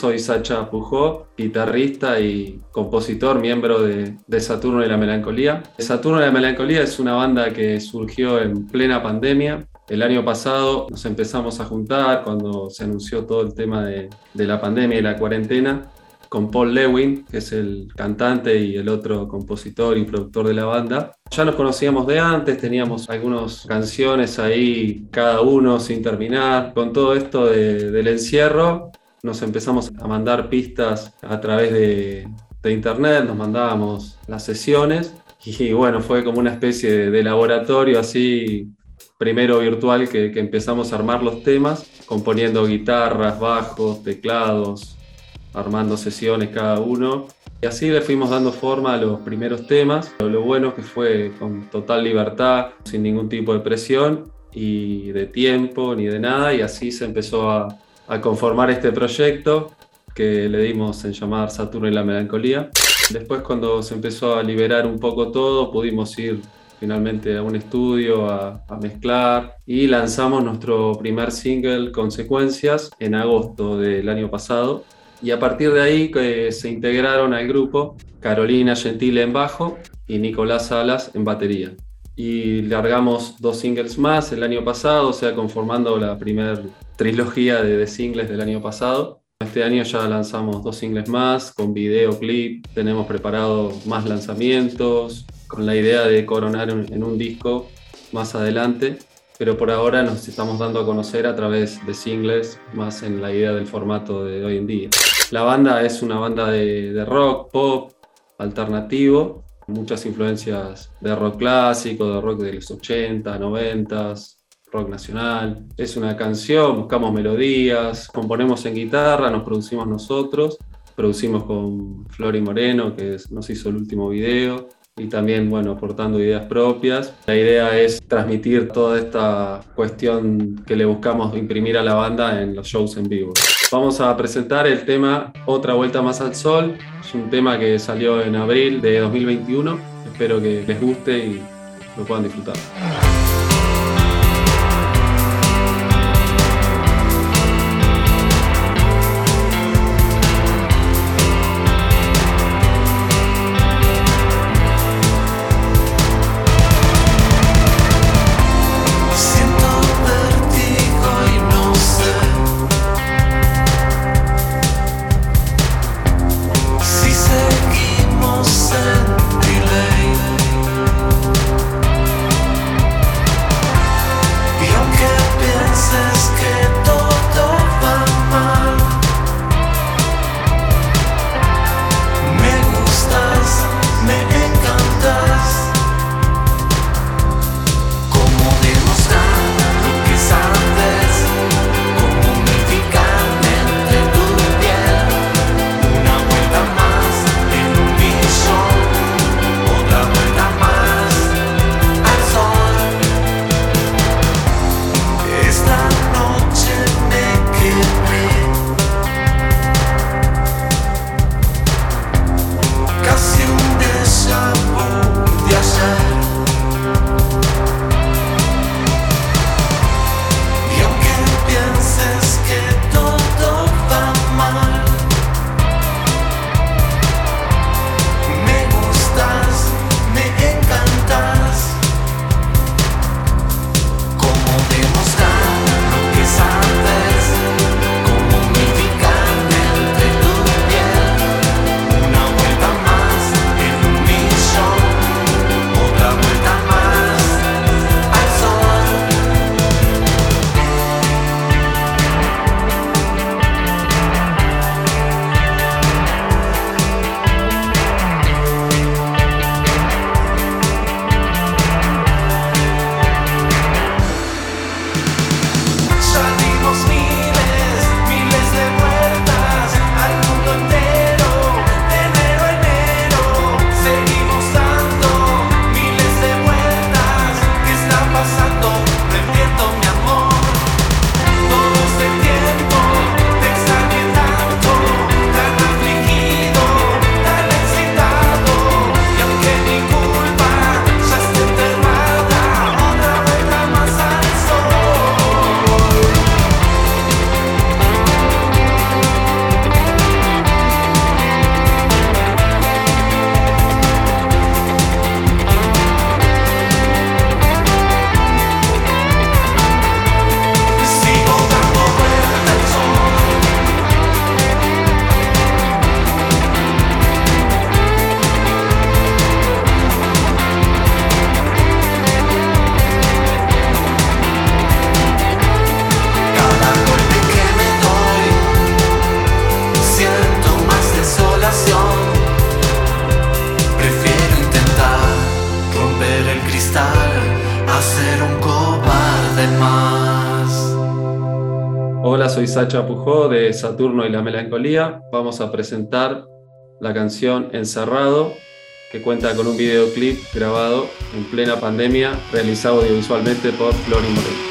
soy Sacha Pujó, guitarrista y compositor, miembro de, Saturno y la Melancolía. Saturno y la Melancolía es una banda que surgió en plena pandemia. El año pasado nos empezamos a juntar cuando se anunció todo el tema de, de la pandemia y la cuarentena con Paul Lewin, que es el cantante y el otro compositor y productor de la banda. Ya nos conocíamos de antes, teníamos algunas canciones ahí, cada uno sin terminar. Con todo esto del encierro, nos empezamos a mandar pistas a través de, internet, nos mandábamos las sesiones y bueno, fue como una especie de, laboratorio así, primero virtual, que, que empezamos a armar los temas, componiendo guitarras, bajos, teclados, armando sesiones cada uno. Y así le fuimos dando forma a los primeros temas. Lo bueno es que fue con total libertad, sin ningún tipo de presión y de tiempo ni de nada. Y así se empezó a, a conformar este proyecto que le dimos en llamar Saturno y la Melancolía. Después cuando se empezó a liberar un poco todo, pudimos ir finalmente a un estudio a, mezclar y lanzamos nuestro primer single Consecuencias en agosto del año pasado y a partir de ahí que se integraron al grupo Carolina Gentile en bajo y Nicolás Salas en batería. Y largamos dos singles más el año pasado, o sea, conformando la primera trilogía de, singles del año pasado. Este año ya lanzamos dos singles más con videoclip, tenemos preparado más lanzamientos, con la idea de coronar en un disco más adelante pero por ahora nos estamos dando a conocer a través de singles, más en la idea del formato de hoy en día. La banda es una banda de, rock, pop, alternativo, muchas influencias de rock clásico, de rock de los 80, 90, rock nacional. Es una canción, buscamos melodías, componemos en guitarra, nos producimos nosotros, producimos con Flori Moreno, que nos hizo el último video y también, bueno, aportando ideas propias. La idea es transmitir toda esta cuestión que le buscamos imprimir a la banda en los shows en vivo. Vamos a presentar el tema Otra Vuelta Más al Sol. Es un tema que salió en abril de 2021. Espero que les guste y lo puedan disfrutar. Sacha Pujó de Saturno y la Melancolía. Vamos a presentar la canción Encerrado, que cuenta con un videoclip grabado en plena pandemia, realizado audiovisualmente por Flori Moreno.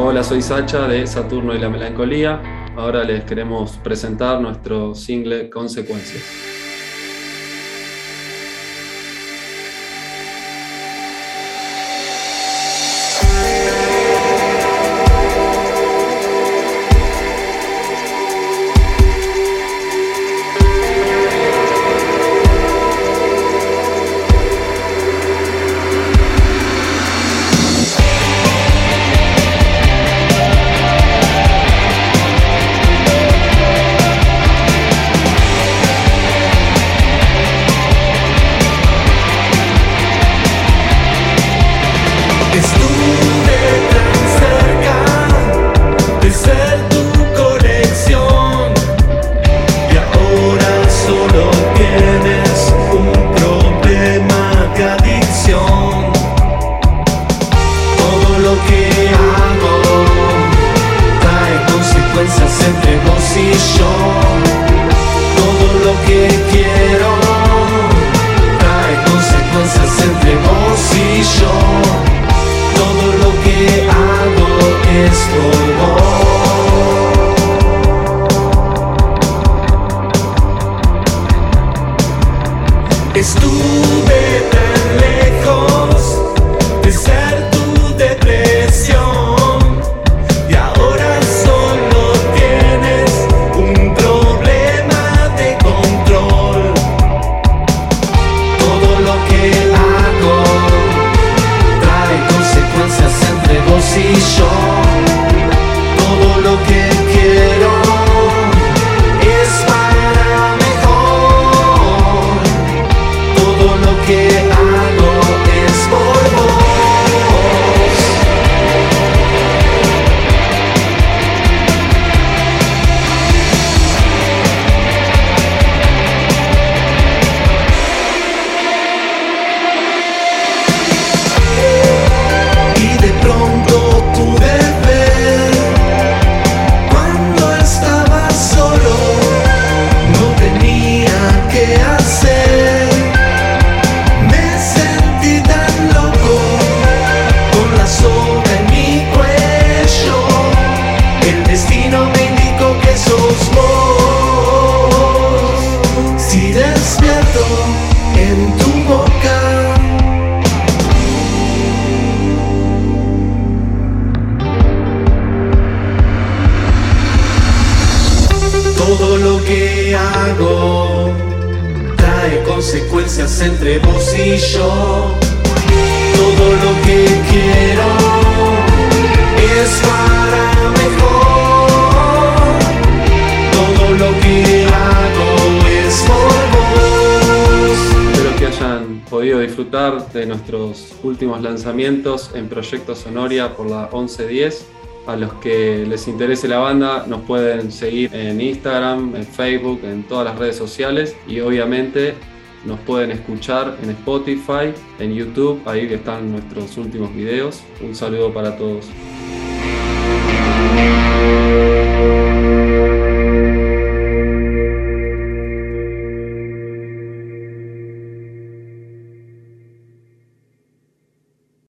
Hola, soy Sacha de Saturno y la Melancolía. Ahora les queremos presentar nuestro single Consecuencias. Es consecuencias entre vos y yo. Todo lo que quiero es para mejor. Todo lo que hago es por vos. Espero que hayan podido disfrutar de nuestros últimos lanzamientos en Proyecto Sonoria por la 1110. A los que les interese la banda nos pueden seguir en Instagram, en Facebook, en todas las redes sociales y obviamente nos pueden escuchar en Spotify, en YouTube, ahí están nuestros últimos videos. Un saludo para todos.